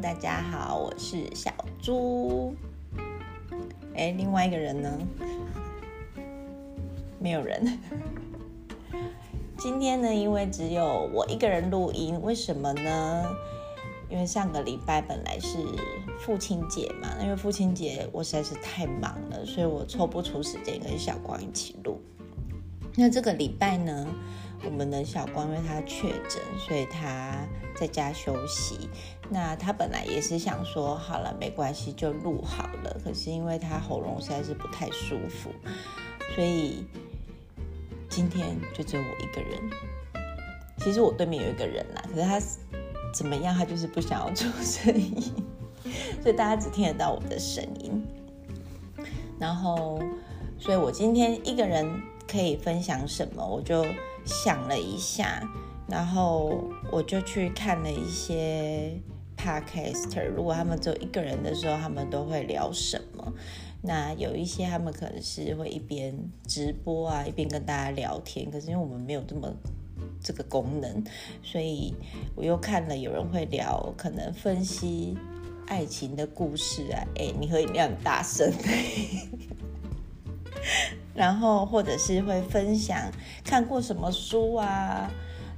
大家好，我是小猪。哎，另外一个人呢？没有人。今天呢，因为只有我一个人录音，为什么呢？因为上个礼拜本来是父亲节嘛，因为父亲节我实在是太忙了，所以我抽不出时间跟小光一起录。那这个礼拜呢？我们的小光因为他确诊，所以他在家休息。那他本来也是想说，好了，没关系，就录好了。可是因为他喉咙实在是不太舒服，所以今天就只有我一个人。其实我对面有一个人啦，可是他怎么样，他就是不想要出声音，所以大家只听得到我的声音。然后，所以我今天一个人可以分享什么，我就。想了一下，然后我就去看了一些 podcaster。如果他们只有一个人的时候，他们都会聊什么？那有一些他们可能是会一边直播啊，一边跟大家聊天。可是因为我们没有这么这个功能，所以我又看了有人会聊，可能分析爱情的故事啊。哎，你喝饮料很大声。然后或者是会分享看过什么书啊，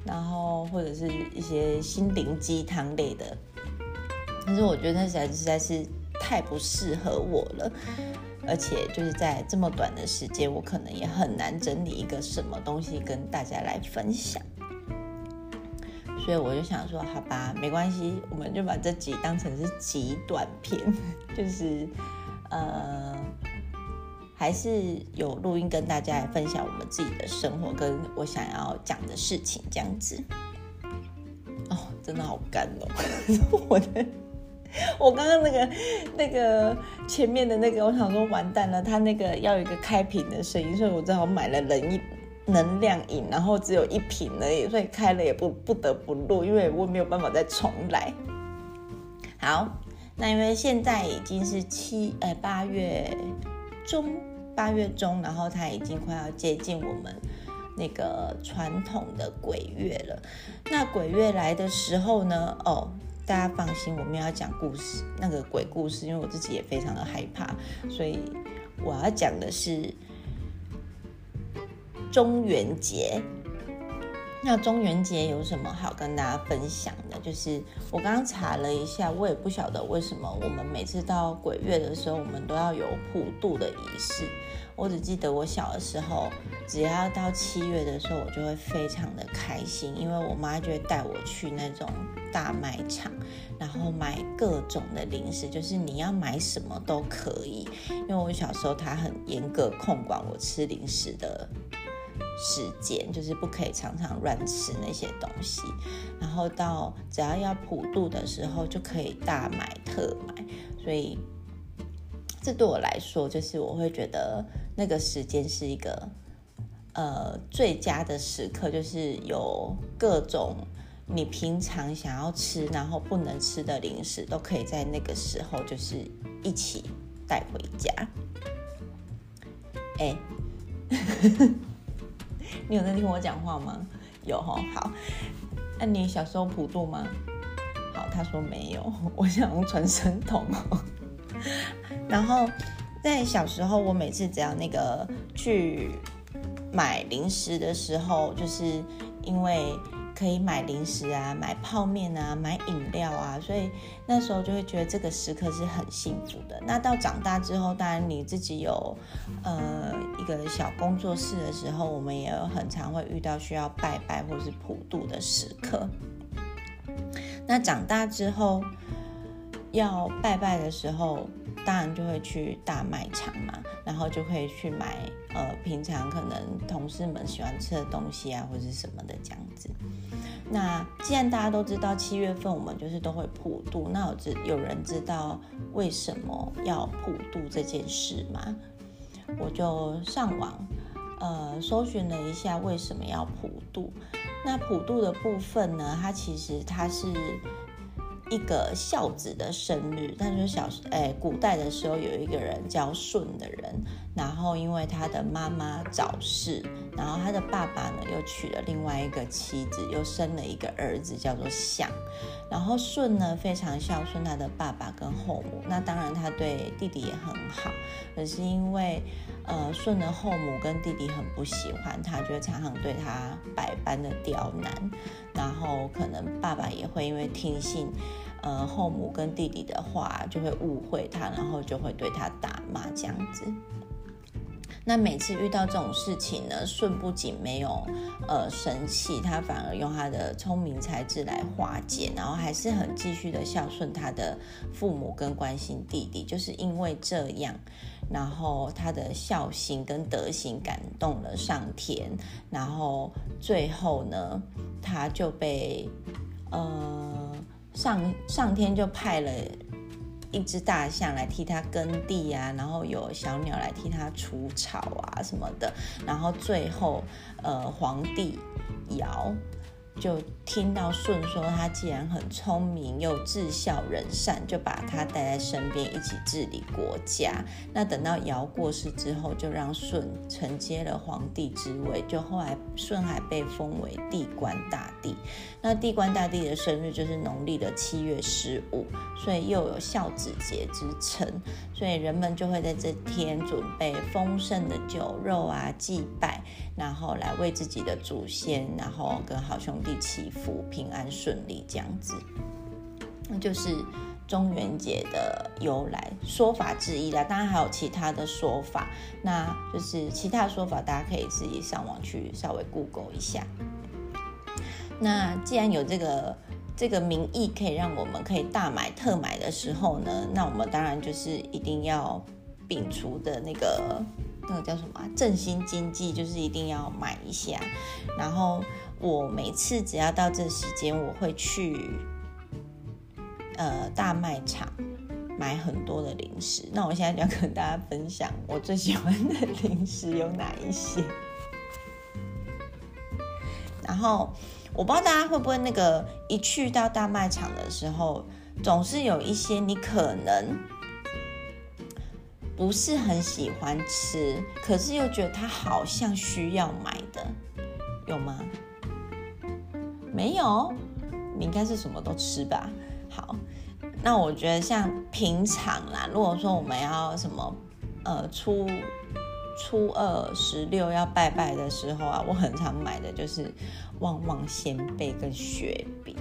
然后或者是一些心灵鸡汤类的，但是我觉得那实在实在是太不适合我了，而且就是在这么短的时间，我可能也很难整理一个什么东西跟大家来分享，所以我就想说，好吧，没关系，我们就把这集当成是极短片，就是呃。还是有录音跟大家来分享我们自己的生活，跟我想要讲的事情这样子。哦，真的好干哦！我的，我刚刚那个那个前面的那个，我想说完蛋了，他那个要有一个开瓶的声音，所以我正好买了冷饮能量饮，然后只有一瓶而已，所以开了也不不得不录，因为我没有办法再重来。好，那因为现在已经是七呃八月中。八月中，然后它已经快要接近我们那个传统的鬼月了。那鬼月来的时候呢，哦，大家放心，我们要讲故事，那个鬼故事，因为我自己也非常的害怕，所以我要讲的是中元节。那中元节有什么好跟大家分享的？就是我刚刚查了一下，我也不晓得为什么我们每次到鬼月的时候，我们都要有普渡的仪式。我只记得我小的时候，只要到七月的时候，我就会非常的开心，因为我妈就会带我去那种大卖场，然后买各种的零食，就是你要买什么都可以。因为我小时候她很严格控管我吃零食的。时间就是不可以常常乱吃那些东西，然后到只要要普渡的时候就可以大买特买，所以这对我来说就是我会觉得那个时间是一个呃最佳的时刻，就是有各种你平常想要吃然后不能吃的零食都可以在那个时候就是一起带回家。哎。你有在听我讲话吗？有哈，好。那你小时候普渡吗？好，他说没有。我想用传声筒。然后在小时候，我每次只要那个去买零食的时候，就是因为。可以买零食啊，买泡面啊，买饮料啊，所以那时候就会觉得这个时刻是很幸福的。那到长大之后，当然你自己有呃一个小工作室的时候，我们也有很常会遇到需要拜拜或是普渡的时刻。那长大之后要拜拜的时候。当然就会去大卖场嘛，然后就可以去买呃平常可能同事们喜欢吃的东西啊，或者什么的这样子。那既然大家都知道七月份我们就是都会普渡，那有知有人知道为什么要普渡这件事吗？我就上网呃搜寻了一下为什么要普渡。那普渡的部分呢，它其实它是。一个孝子的生日，他说小哎，古代的时候有一个人叫舜的人，然后因为他的妈妈早逝，然后他的爸爸呢又娶了另外一个妻子，又生了一个儿子叫做相。然后舜呢非常孝顺他的爸爸跟后母，那当然他对弟弟也很好。可是因为呃舜的后母跟弟弟很不喜欢他，就常常对他百般的刁难。然后可能爸爸也会因为听信呃后母跟弟弟的话，就会误会他，然后就会对他打骂这样子。那每次遇到这种事情呢，舜不仅没有呃生气，他反而用他的聪明才智来化解，然后还是很继续的孝顺他的父母跟关心弟弟。就是因为这样，然后他的孝心跟德行感动了上天，然后最后呢，他就被呃上上天就派了。一只大象来替它耕地啊，然后有小鸟来替它除草啊什么的，然后最后，呃，皇帝尧。就听到舜说他既然很聪明又智孝仁善，就把他带在身边一起治理国家。那等到尧过世之后，就让舜承接了皇帝之位。就后来舜还被封为地官大帝。那地官大帝的生日就是农历的七月十五，所以又有孝子节之称。所以人们就会在这天准备丰盛的酒肉啊，祭拜，然后来为自己的祖先，然后跟好兄。地祈福平安顺利这样子，那就是中元节的由来说法之一啦。当然还有其他的说法，那就是其他说法，大家可以自己上网去稍微 Google 一下。那既然有这个这个名义可以让我们可以大买特买的时候呢，那我们当然就是一定要摒除的那个那个叫什么振兴经济，就是一定要买一下，然后。我每次只要到这时间，我会去呃大卖场买很多的零食。那我现在就要跟大家分享我最喜欢的零食有哪一些。然后我不知道大家会不会那个一去到大卖场的时候，总是有一些你可能不是很喜欢吃，可是又觉得它好像需要买的，有吗？没有，你应该是什么都吃吧。好，那我觉得像平常啦，如果说我们要什么，呃，初初二十六要拜拜的时候啊，我很常买的就是旺旺仙贝跟雪饼，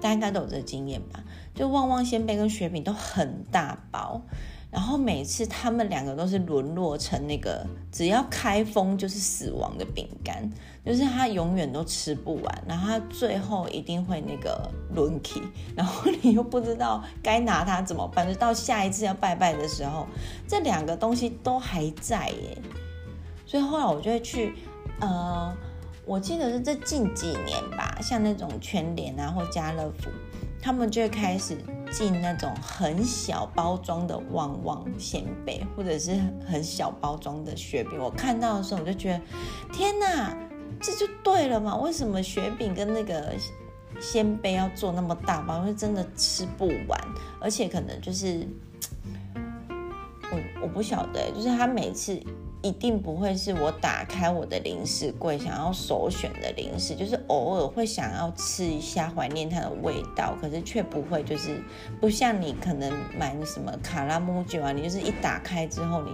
大家应该都有这经验吧？就旺旺仙贝跟雪饼都很大包。然后每次他们两个都是沦落成那个只要开封就是死亡的饼干，就是他永远都吃不完，然后他最后一定会那个轮起，然后你又不知道该拿它怎么办，就到下一次要拜拜的时候，这两个东西都还在耶，所以后来我就会去，呃，我记得是这近几年吧，像那种全联啊或家乐福。他们就会开始进那种很小包装的旺旺鲜贝，或者是很小包装的雪饼。我看到的时候，我就觉得，天哪，这就对了嘛？为什么雪饼跟那个鲜贝要做那么大包？因为真的吃不完，而且可能就是，我我不晓得，就是他每次。一定不会是我打开我的零食柜想要首选的零食，就是偶尔会想要吃一下，怀念它的味道，可是却不会就是不像你可能买什么卡拉木酒啊，你就是一打开之后，你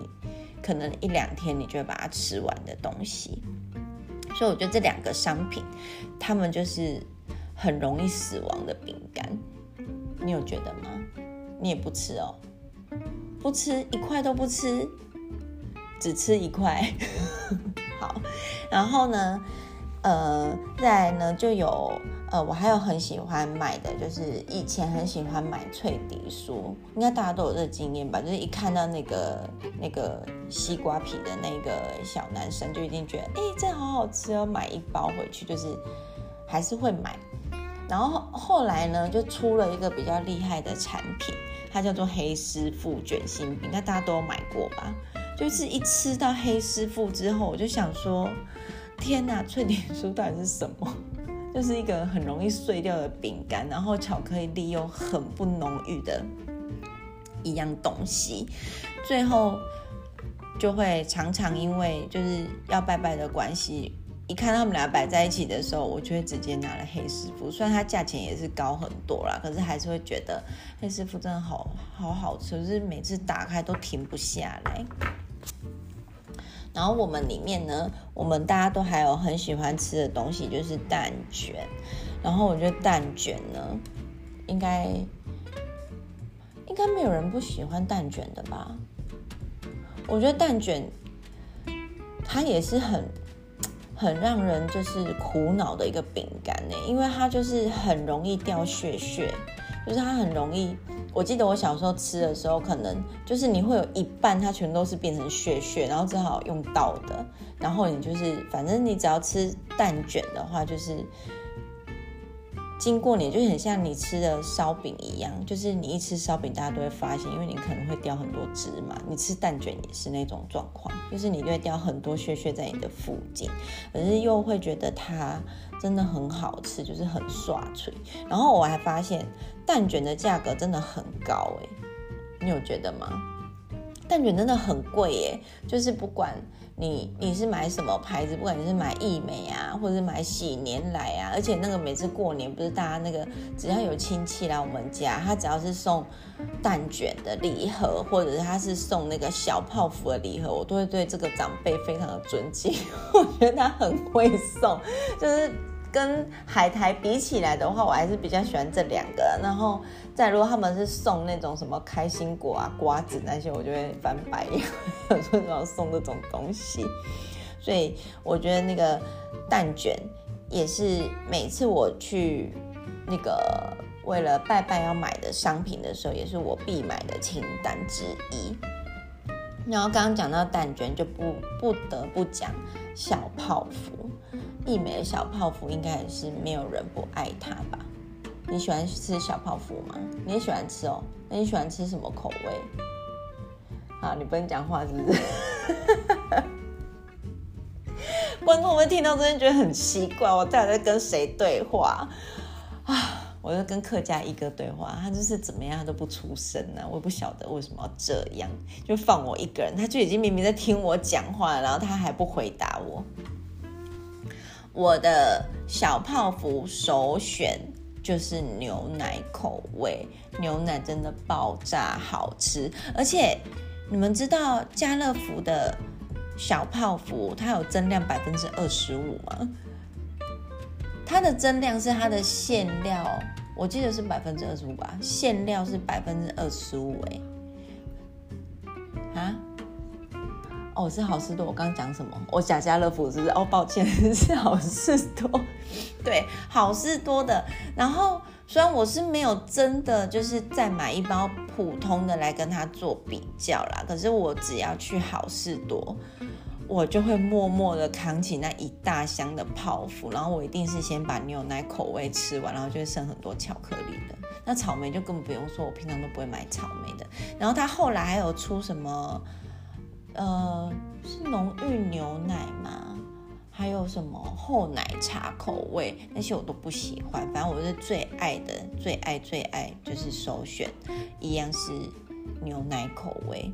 可能一两天你就会把它吃完的东西。所以我觉得这两个商品，他们就是很容易死亡的饼干。你有觉得吗？你也不吃哦，不吃一块都不吃。只吃一块，好，然后呢，呃，再来呢就有，呃，我还有很喜欢买的，就是以前很喜欢买脆笛酥，应该大家都有这个经验吧？就是一看到那个那个西瓜皮的那个小男生，就一定觉得，哎，这好好吃哦，买一包回去，就是还是会买。然后后来呢，就出了一个比较厉害的产品，它叫做黑师傅卷心饼，那大家都有买过吧？就是一吃到黑师傅之后，我就想说，天哪，脆点酥到底是什么？就是一个很容易碎掉的饼干，然后巧克力又很不浓郁的一样东西。最后就会常常因为就是要拜拜的关系，一看他们俩摆在一起的时候，我就会直接拿了黑师傅。虽然它价钱也是高很多啦，可是还是会觉得黑师傅真的好好好吃，就是每次打开都停不下来。然后我们里面呢，我们大家都还有很喜欢吃的东西，就是蛋卷。然后我觉得蛋卷呢，应该应该没有人不喜欢蛋卷的吧？我觉得蛋卷它也是很很让人就是苦恼的一个饼干呢，因为它就是很容易掉屑屑，就是它很容易。我记得我小时候吃的时候，可能就是你会有一半它全都是变成屑屑，然后只好用倒的。然后你就是反正你只要吃蛋卷的话，就是。经过你就很像你吃的烧饼一样，就是你一吃烧饼，大家都会发现，因为你可能会掉很多芝麻。你吃蛋卷也是那种状况，就是你会掉很多屑屑在你的附近，可是又会觉得它真的很好吃，就是很刷脆。然后我还发现蛋卷的价格真的很高诶，你有觉得吗？蛋卷真的很贵耶，就是不管。你你是买什么牌子？不管你是买益美啊，或者是买喜年来啊，而且那个每次过年不是大家那个只要有亲戚来我们家，他只要是送蛋卷的礼盒，或者是他是送那个小泡芙的礼盒，我都会对这个长辈非常的尊敬。我觉得他很会送，就是。跟海苔比起来的话，我还是比较喜欢这两个。然后再如果他们是送那种什么开心果啊、瓜子那些，我就会翻白眼。有时候要送这种东西，所以我觉得那个蛋卷也是每次我去那个为了拜拜要买的商品的时候，也是我必买的清单之一。然后刚刚讲到蛋卷，就不不得不讲小泡芙。一美的小泡芙应该也是没有人不爱它吧？你喜欢吃小泡芙吗？你也喜欢吃哦？那你喜欢吃什么口味？啊，你不能讲话是不是？观众们听到这边觉得很奇怪，我到底在跟谁对话啊？我就跟客家一哥对话，他就是怎么样他都不出声呢，我也不晓得为什么要这样，就放我一个人，他就已经明明在听我讲话，然后他还不回答我。我的小泡芙首选就是牛奶口味，牛奶真的爆炸好吃，而且你们知道家乐福的小泡芙它有增量百分之二十五吗？它的增量是它的馅料，我记得是百分之二十五吧，馅料是百分之二十五，哎，啊？哦，是好事多。我刚刚讲什么？我假家乐福是不是？哦，抱歉，是好事多。对，好事多的。然后虽然我是没有真的就是再买一包普通的来跟他做比较啦，可是我只要去好事多，我就会默默的扛起那一大箱的泡芙，然后我一定是先把牛奶口味吃完，然后就会剩很多巧克力的。那草莓就根本不用说，我平常都不会买草莓的。然后他后来还有出什么？呃，是浓郁牛奶吗？还有什么厚奶茶口味？那些我都不喜欢。反正我是最爱的，最爱最爱就是首选，一样是牛奶口味。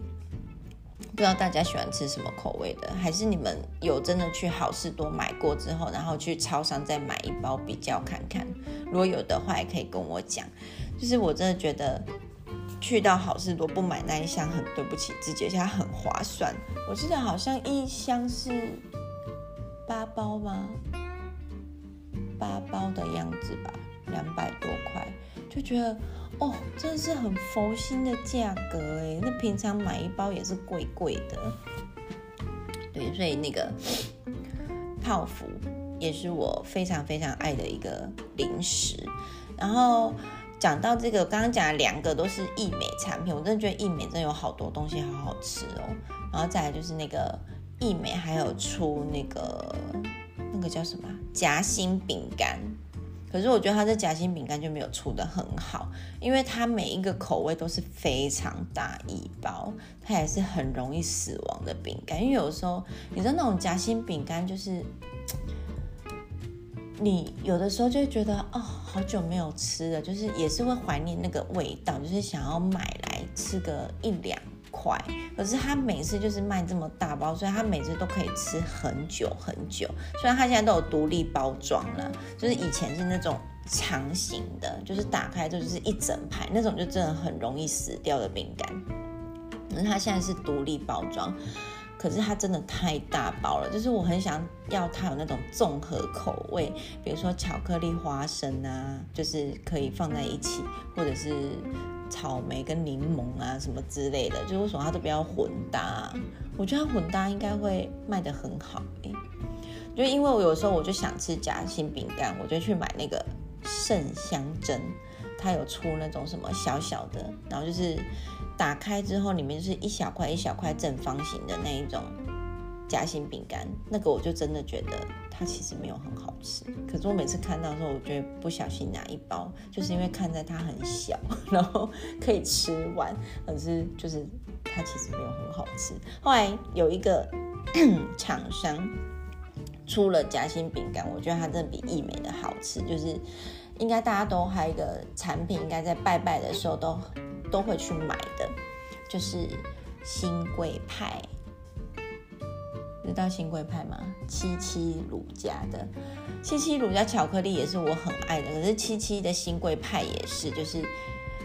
不知道大家喜欢吃什么口味的？还是你们有真的去好事多买过之后，然后去超商再买一包比较看看？如果有的话，也可以跟我讲。就是我真的觉得。去到好事多不买那一箱很对不起自己，而且它很划算。我记得好像一箱是八包吗？八包的样子吧，两百多块，就觉得哦，真的是很佛心的价格哎。那平常买一包也是贵贵的。对，所以那个泡芙也是我非常非常爱的一个零食，然后。讲到这个，刚刚讲的两个都是益美产品，我真的觉得益美真的有好多东西好好吃哦。然后再来就是那个益美还有出那个那个叫什么夹心饼干，可是我觉得它的夹心饼干就没有出的很好，因为它每一个口味都是非常大一包，它也是很容易死亡的饼干。因为有时候你知道那种夹心饼干就是。你有的时候就会觉得哦，好久没有吃了，就是也是会怀念那个味道，就是想要买来吃个一两块，可是他每次就是卖这么大包，所以他每次都可以吃很久很久。虽然他现在都有独立包装了，就是以前是那种长形的，就是打开就是一整排那种，就真的很容易死掉的饼干。可是他现在是独立包装。可是它真的太大包了，就是我很想要它有那种综合口味，比如说巧克力花生啊，就是可以放在一起，或者是草莓跟柠檬啊什么之类的，就为什么它都比较混搭？我觉得它混搭应该会卖得很好诶。就因为我有时候我就想吃夹心饼干，我就去买那个圣香珍，它有出那种什么小小的，然后就是。打开之后，里面就是一小块一小块正方形的那一种夹心饼干，那个我就真的觉得它其实没有很好吃。可是我每次看到的时候，我觉得不小心拿一包，就是因为看在它很小，然后可以吃完，可是就是它其实没有很好吃。后来有一个 厂商出了夹心饼干，我觉得它真的比益美的好吃，就是应该大家都还有一个产品，应该在拜拜的时候都。都会去买的，就是新贵派，知道新贵派吗？七七乳家的七七乳家巧克力也是我很爱的，可是七七的新贵派也是，就是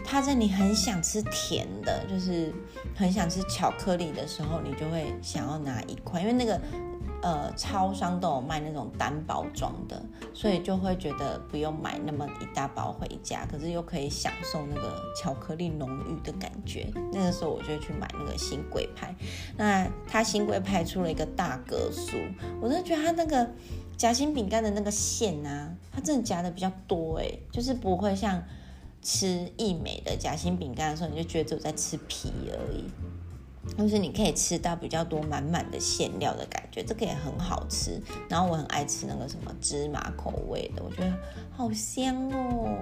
它在你很想吃甜的，就是很想吃巧克力的时候，你就会想要拿一块，因为那个。呃，超商都有卖那种单包装的，所以就会觉得不用买那么一大包回家，可是又可以享受那个巧克力浓郁的感觉。那个时候我就去买那个新贵派。那它新贵派出了一个大格数，我真的觉得它那个夹心饼干的那个馅啊，它真的夹的比较多哎，就是不会像吃益美的夹心饼干的时候，你就觉得只有在吃皮而已。就是你可以吃到比较多满满的馅料的感觉，这个也很好吃。然后我很爱吃那个什么芝麻口味的，我觉得好香哦。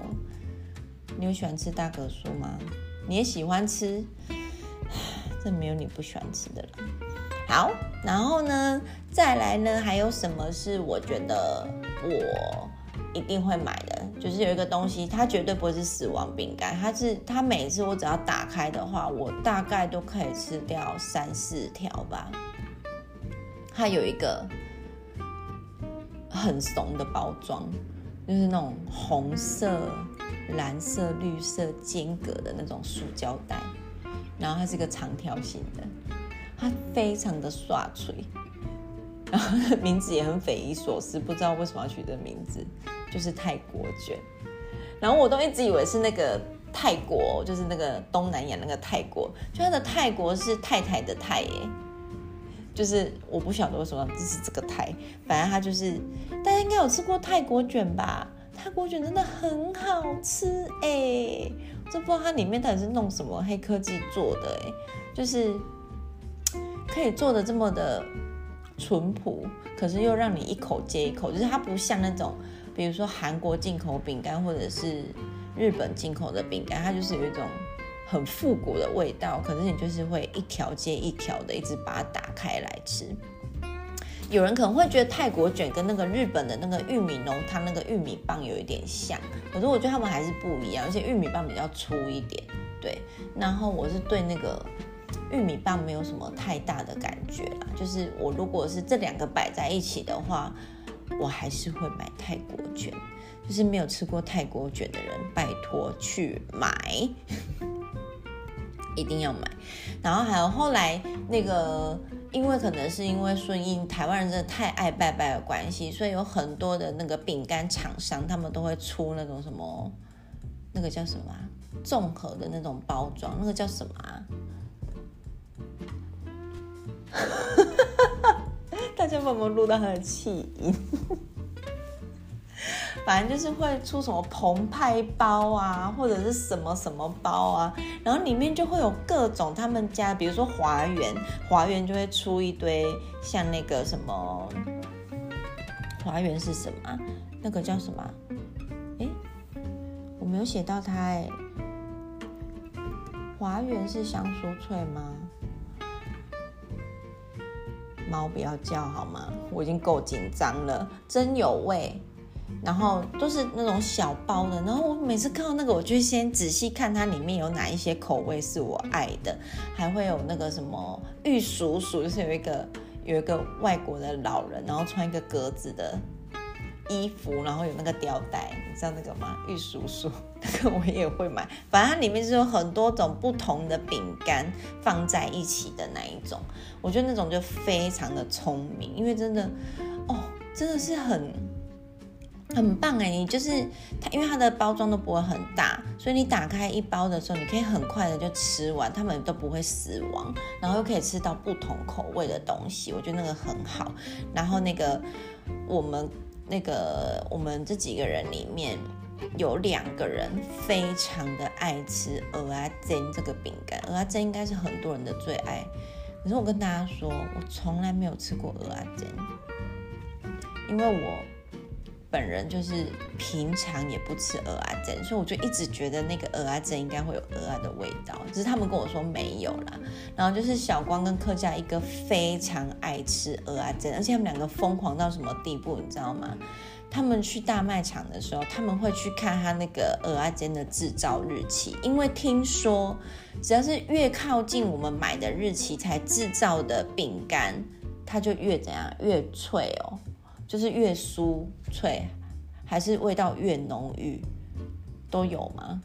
你有喜欢吃大格酥吗？你也喜欢吃？这没有你不喜欢吃的了。好，然后呢，再来呢，还有什么是我觉得我。一定会买的，就是有一个东西，它绝对不会是死亡饼干，它是它每次我只要打开的话，我大概都可以吃掉三四条吧。它有一个很怂的包装，就是那种红色、蓝色、绿色间隔的那种塑胶袋，然后它是一个长条形的，它非常的刷脆，然后名字也很匪夷所思，不知道为什么要取这个名字。就是泰国卷，然后我都一直以为是那个泰国，就是那个东南亚那个泰国，就它的泰国是太太的泰耶，就是我不晓得为什么就是这个泰，反正它就是大家应该有吃过泰国卷吧？泰国卷真的很好吃哎，我不知道它里面到底是弄什么黑科技做的哎，就是可以做的这么的淳朴，可是又让你一口接一口，就是它不像那种。比如说韩国进口饼干，或者是日本进口的饼干，它就是有一种很复古的味道。可是你就是会一条接一条的，一直把它打开来吃。有人可能会觉得泰国卷跟那个日本的那个玉米浓汤那个玉米棒有一点像，可是我觉得他们还是不一样，而且玉米棒比较粗一点。对，然后我是对那个玉米棒没有什么太大的感觉啦。就是我如果是这两个摆在一起的话。我还是会买泰国卷，就是没有吃过泰国卷的人，拜托去买，一定要买。然后还有后来那个，因为可能是因为顺应台湾人真的太爱拜拜的关系，所以有很多的那个饼干厂商，他们都会出那种什么，那个叫什么啊综合的那种包装，那个叫什么啊？大家有没有录到他的气音？反正就是会出什么澎湃包啊，或者是什么什么包啊，然后里面就会有各种他们家，比如说华园，华园就会出一堆像那个什么，华园是什么？那个叫什么？哎，我没有写到它哎，华园是香酥脆吗？猫不要叫好吗？我已经够紧张了。真有味，然后都是那种小包的。然后我每次看到那个，我就先仔细看它里面有哪一些口味是我爱的，还会有那个什么玉鼠鼠，就是有一个有一个外国的老人，然后穿一个格子的。衣服，然后有那个吊带，你知道那个吗？玉鼠鼠，那个我也会买。反正它里面是有很多种不同的饼干放在一起的那一种，我觉得那种就非常的聪明，因为真的，哦，真的是很很棒哎！你就是它，因为它的包装都不会很大，所以你打开一包的时候，你可以很快的就吃完，它们都不会死亡，然后又可以吃到不同口味的东西，我觉得那个很好。然后那个我们。那个我们这几个人里面有两个人非常的爱吃鹅阿珍这个饼干，鹅阿珍应该是很多人的最爱。可是我跟大家说，我从来没有吃过鹅阿珍，因为我。本人就是平常也不吃鹅啊珍，所以我就一直觉得那个鹅啊珍应该会有鹅啊的味道，只是他们跟我说没有啦。然后就是小光跟客家一个非常爱吃鹅啊珍，而且他们两个疯狂到什么地步，你知道吗？他们去大卖场的时候，他们会去看他那个鹅啊煎的制造日期，因为听说只要是越靠近我们买的日期才制造的饼干，它就越怎样越脆哦。就是越酥脆，还是味道越浓郁，都有吗？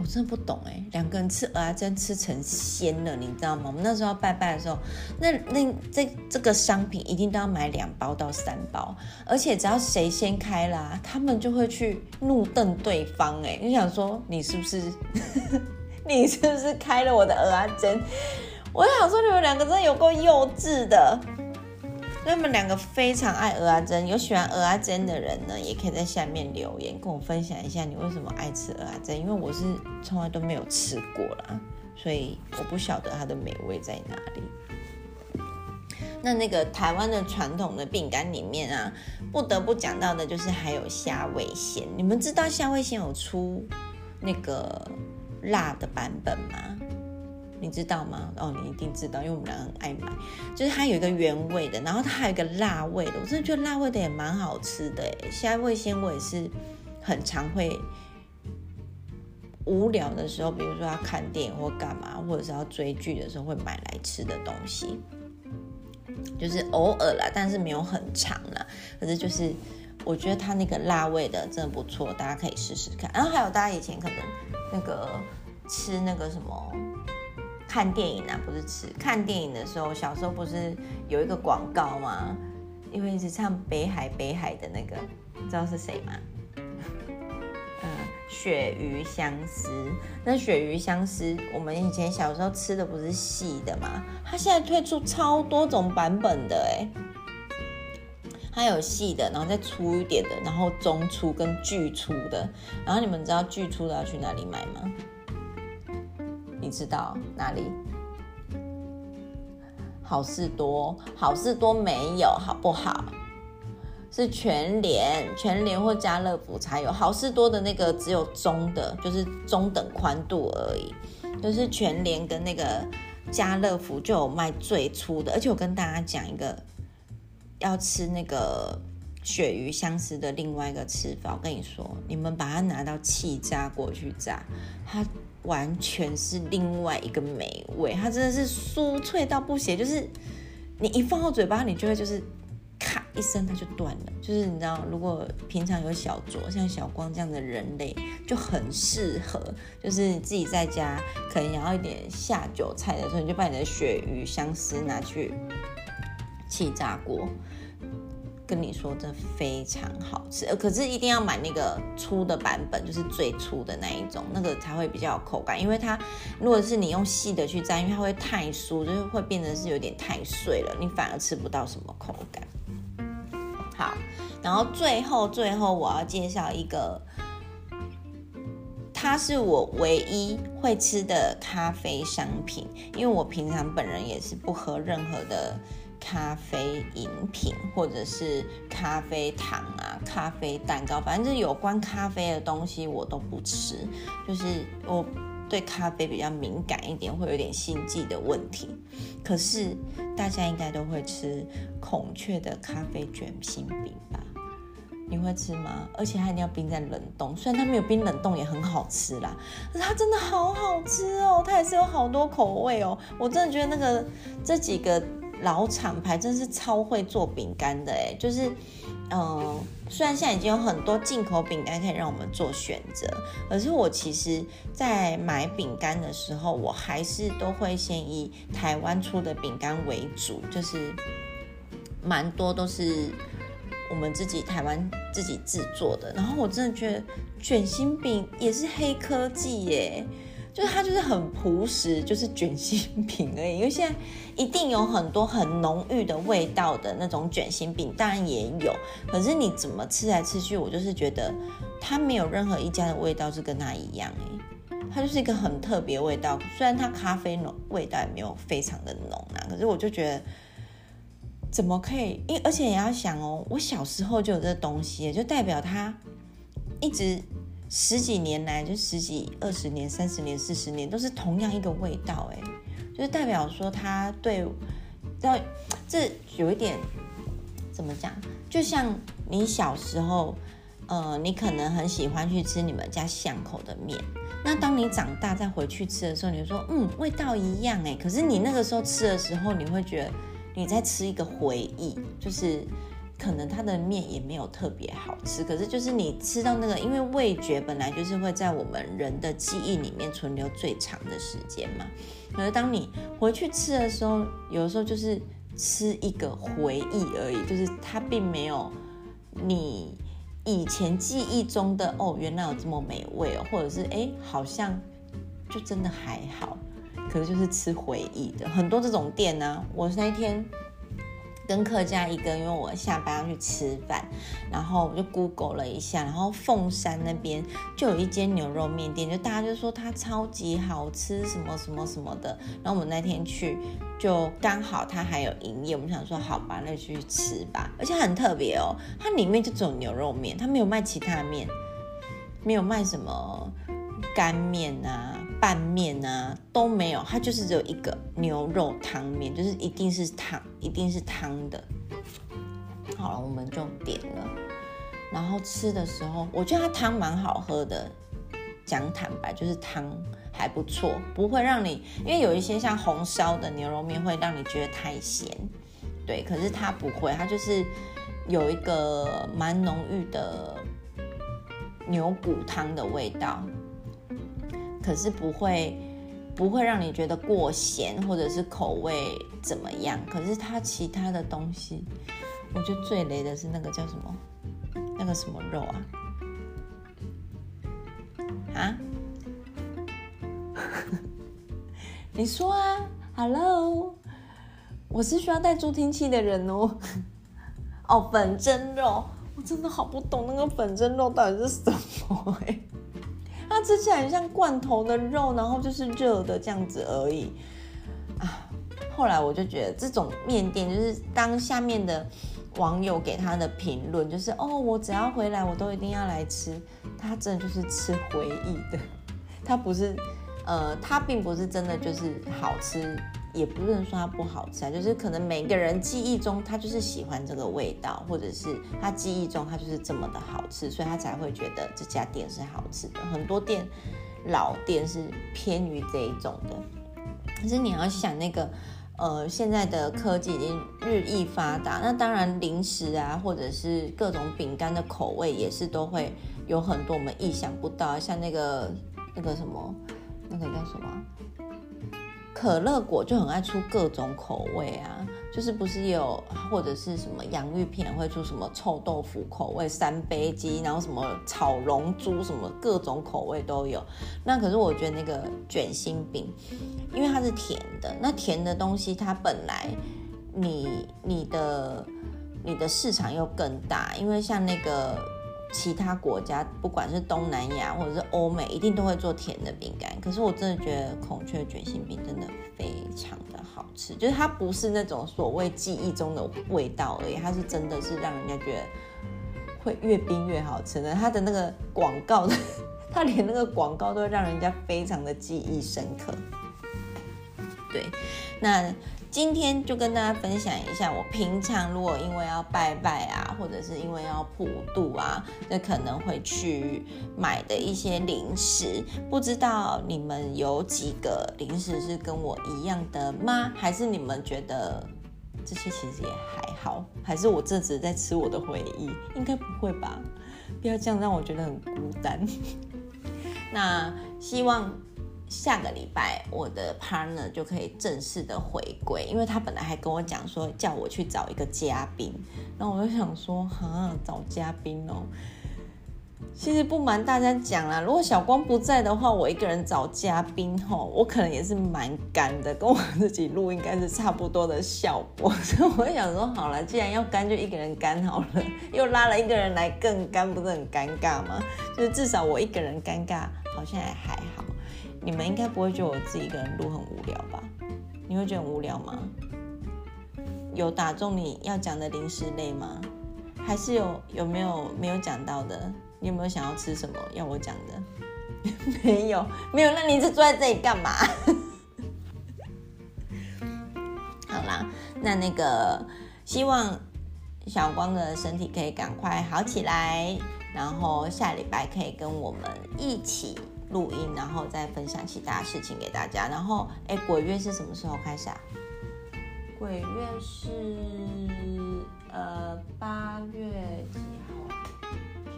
我真的不懂哎。两个人吃鹅真吃成仙了，你知道吗？我们那时候拜拜的时候，那那这这个商品一定都要买两包到三包，而且只要谁先开啦，他们就会去怒瞪对方哎。你想说你是不是 你是不是开了我的鹅真？我想说你们两个真的有够幼稚的。他们两个非常爱鹅阿珍，有喜欢鹅阿珍的人呢，也可以在下面留言跟我分享一下你为什么爱吃鹅阿珍，因为我是从来都没有吃过啦，所以我不晓得它的美味在哪里。那那个台湾的传统的饼干里面啊，不得不讲到的就是还有虾味鲜，你们知道虾味鲜有出那个辣的版本吗？你知道吗？哦，你一定知道，因为我们俩很爱买。就是它有一个原味的，然后它还有一个辣味的。我真的觉得辣味的也蛮好吃的诶。虾味鲜我也是很常会无聊的时候，比如说要看电影或干嘛，或者是要追剧的时候会买来吃的东西。就是偶尔啦，但是没有很长啦。可是就是我觉得它那个辣味的真的不错，大家可以试试看。然后还有大家以前可能那个吃那个什么。看电影啊，不是吃。看电影的时候，小时候不是有一个广告吗？因为一直唱《北海北海》的那个，知道是谁吗？嗯，鳕鱼香丝。那鳕鱼香丝，我们以前小时候吃的不是细的吗？它现在推出超多种版本的，哎，它有细的，然后再粗一点的，然后中粗跟巨粗的。然后你们知道巨粗的要去哪里买吗？你知道哪里？好事多，好事多没有，好不好？是全联，全联或家乐福才有。好事多的那个只有中的，就是中等宽度而已。就是全联跟那个家乐福就有卖最粗的。而且我跟大家讲一个，要吃那个鳕鱼相思的另外一个吃法。我跟你说，你们把它拿到气炸锅去炸，它。完全是另外一个美味，它真的是酥脆到不行，就是你一放到嘴巴，你就会就是咔一声它就断了。就是你知道，如果平常有小酌，像小光这样的人类，就很适合，就是你自己在家可能想要一点下酒菜的时候，你就把你的鳕鱼香丝拿去气炸锅。跟你说，真的非常好吃，可是一定要买那个粗的版本，就是最粗的那一种，那个才会比较有口感。因为它如果是你用细的去蘸，因为它会太酥，就是会变得是有点太碎了，你反而吃不到什么口感。好，然后最后最后我要介绍一个，它是我唯一会吃的咖啡商品，因为我平常本人也是不喝任何的。咖啡饮品，或者是咖啡糖啊、咖啡蛋糕，反正就是有关咖啡的东西我都不吃。就是我对咖啡比较敏感一点，会有点心悸的问题。可是大家应该都会吃孔雀的咖啡卷心饼吧？你会吃吗？而且它一定要冰在冷冻，虽然它没有冰冷冻也很好吃啦，可是它真的好好吃哦，它也是有好多口味哦。我真的觉得那个这几个老厂牌真是超会做饼干的哎，就是。嗯，虽然现在已经有很多进口饼干可以让我们做选择，可是我其实，在买饼干的时候，我还是都会先以台湾出的饼干为主，就是蛮多都是我们自己台湾自己制作的。然后我真的觉得卷心饼也是黑科技耶。就是它就是很朴实，就是卷心饼而已。因为现在一定有很多很浓郁的味道的那种卷心饼，当然也有。可是你怎么吃来吃去，我就是觉得它没有任何一家的味道是跟它一样哎。它就是一个很特别味道，虽然它咖啡浓味道也没有非常的浓啊，可是我就觉得怎么可以？因而且也要想哦，我小时候就有这东西，就代表它一直。十几年来，就十几、二十年、三十年、四十年，都是同样一个味道，哎，就是代表说他对，要这有一点怎么讲？就像你小时候，呃，你可能很喜欢去吃你们家巷口的面，那当你长大再回去吃的时候，你就说，嗯，味道一样，哎，可是你那个时候吃的时候，你会觉得你在吃一个回忆，就是。可能它的面也没有特别好吃，可是就是你吃到那个，因为味觉本来就是会在我们人的记忆里面存留最长的时间嘛。可是当你回去吃的时候，有的时候就是吃一个回忆而已，就是它并没有你以前记忆中的哦，原来有这么美味，或者是哎，好像就真的还好，可是就是吃回忆的很多这种店呢。我那天。跟客家一个，因为我下班要去吃饭，然后我就 Google 了一下，然后凤山那边就有一间牛肉面店，就大家就说它超级好吃，什么什么什么的。然后我们那天去，就刚好它还有营业，我们想说好吧，那就去吃吧。而且很特别哦，它里面就只有牛肉面，它没有卖其他面，没有卖什么干面啊。拌面啊都没有，它就是只有一个牛肉汤面，就是一定是汤，一定是汤的。好了，我们就点了，然后吃的时候，我觉得它汤蛮好喝的。讲坦白，就是汤还不错，不会让你，因为有一些像红烧的牛肉面会让你觉得太咸，对，可是它不会，它就是有一个蛮浓郁的牛骨汤的味道。可是不会，不会让你觉得过咸，或者是口味怎么样。可是它其他的东西，我觉得最雷的是那个叫什么，那个什么肉啊？啊？你说啊，Hello，我是需要带助听器的人哦。哦，粉蒸肉，我真的好不懂那个粉蒸肉到底是什么哎。它吃起来很像罐头的肉，然后就是热的这样子而已啊。后来我就觉得这种面店，就是当下面的网友给他的评论，就是哦，我只要回来，我都一定要来吃。他真的就是吃回忆的，他不是，呃，他并不是真的就是好吃。也不能说它不好吃啊，就是可能每个人记忆中他就是喜欢这个味道，或者是他记忆中他就是这么的好吃，所以他才会觉得这家店是好吃的。很多店老店是偏于这一种的，可是你要想那个，呃，现在的科技已经日益发达，那当然零食啊，或者是各种饼干的口味也是都会有很多我们意想不到，像那个那个什么，那个叫什么？可乐果就很爱出各种口味啊，就是不是有或者是什么洋芋片会出什么臭豆腐口味、三杯鸡，然后什么炒龙珠什么各种口味都有。那可是我觉得那个卷心饼，因为它是甜的，那甜的东西它本来你你的你的市场又更大，因为像那个。其他国家不管是东南亚或者是欧美，一定都会做甜的饼干。可是我真的觉得孔雀卷心饼真的非常的好吃，就是它不是那种所谓记忆中的味道而已，它是真的是让人家觉得会越冰越好吃的。它的那个广告，它连那个广告都让人家非常的记忆深刻。对，那。今天就跟大家分享一下，我平常如果因为要拜拜啊，或者是因为要普渡啊，那可能会去买的一些零食。不知道你们有几个零食是跟我一样的吗？还是你们觉得这些其实也还好？还是我这只是在吃我的回忆？应该不会吧？不要这样让我觉得很孤单。那希望下个礼拜我的 partner 就可以正式的回归，因为他本来还跟我讲说叫我去找一个嘉宾，然后我就想说，哈，找嘉宾哦。其实不瞒大家讲啦，如果小光不在的话，我一个人找嘉宾吼，我可能也是蛮干的，跟我自己录应该是差不多的效果。所以我想说，好了，既然要干，就一个人干好了。又拉了一个人来更干，不是很尴尬吗？就是至少我一个人尴尬，好像也还好。你们应该不会觉得我自己一个人录很无聊吧？你会觉得很无聊吗？有打中你要讲的零食类吗？还是有有没有没有讲到的？你有没有想要吃什么要我讲的？没有，没有。那你一直坐在这里干嘛？好啦，那那个希望小光的身体可以赶快好起来，然后下礼拜可以跟我们一起录音，然后再分享其他事情给大家。然后，哎，鬼月是什么时候开始啊？鬼月是呃八月几号？天。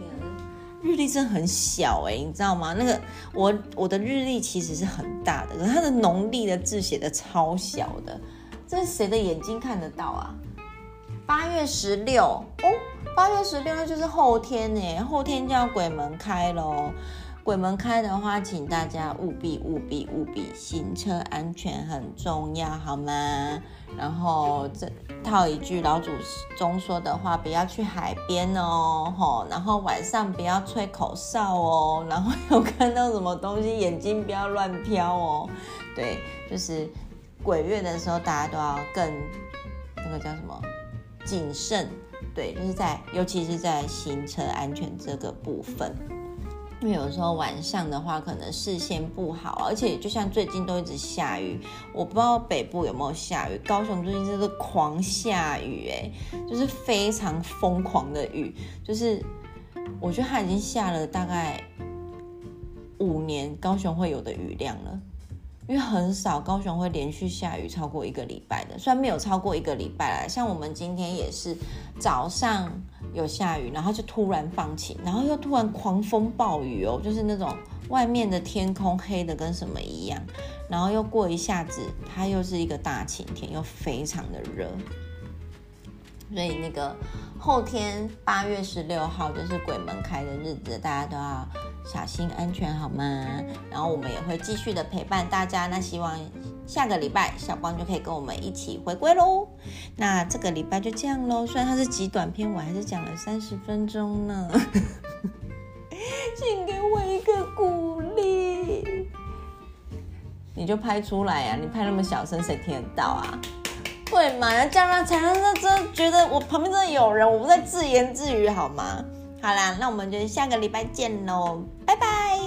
日历真的很小哎，你知道吗？那个我我的日历其实是很大的，可是它的农历的字写的超小的，这是谁的眼睛看得到啊？八月十六哦，八月十六那就是后天呢，后天就要鬼门开喽。鬼门开的话，请大家务必务必务必行车安全很重要，好吗？然后这套一句老祖宗说的话，不要去海边哦，吼。然后晚上不要吹口哨哦。然后有看到什么东西，眼睛不要乱飘哦。对，就是鬼月的时候，大家都要更那个叫什么谨慎。对，就是在尤其是在行车安全这个部分。因为有时候晚上的话，可能视线不好，而且就像最近都一直下雨，我不知道北部有没有下雨。高雄最近真的狂下雨，哎，就是非常疯狂的雨，就是我觉得它已经下了大概五年高雄会有的雨量了。因为很少高雄会连续下雨超过一个礼拜的，虽然没有超过一个礼拜啦，像我们今天也是早上有下雨，然后就突然放晴，然后又突然狂风暴雨哦，就是那种外面的天空黑的跟什么一样，然后又过一下子，它又是一个大晴天，又非常的热。所以那个后天八月十六号就是鬼门开的日子，大家都要小心安全，好吗？然后我们也会继续的陪伴大家。那希望下个礼拜小光就可以跟我们一起回归喽。那这个礼拜就这样喽。虽然它是极短片，我还是讲了三十分钟呢。请给我一个鼓励，你就拍出来呀！你拍那么小声，谁听得到啊？对嘛？要这样才让他真觉得我旁边真的有人，我不在自言自语，好吗？好啦，那我们就下个礼拜见喽，拜拜。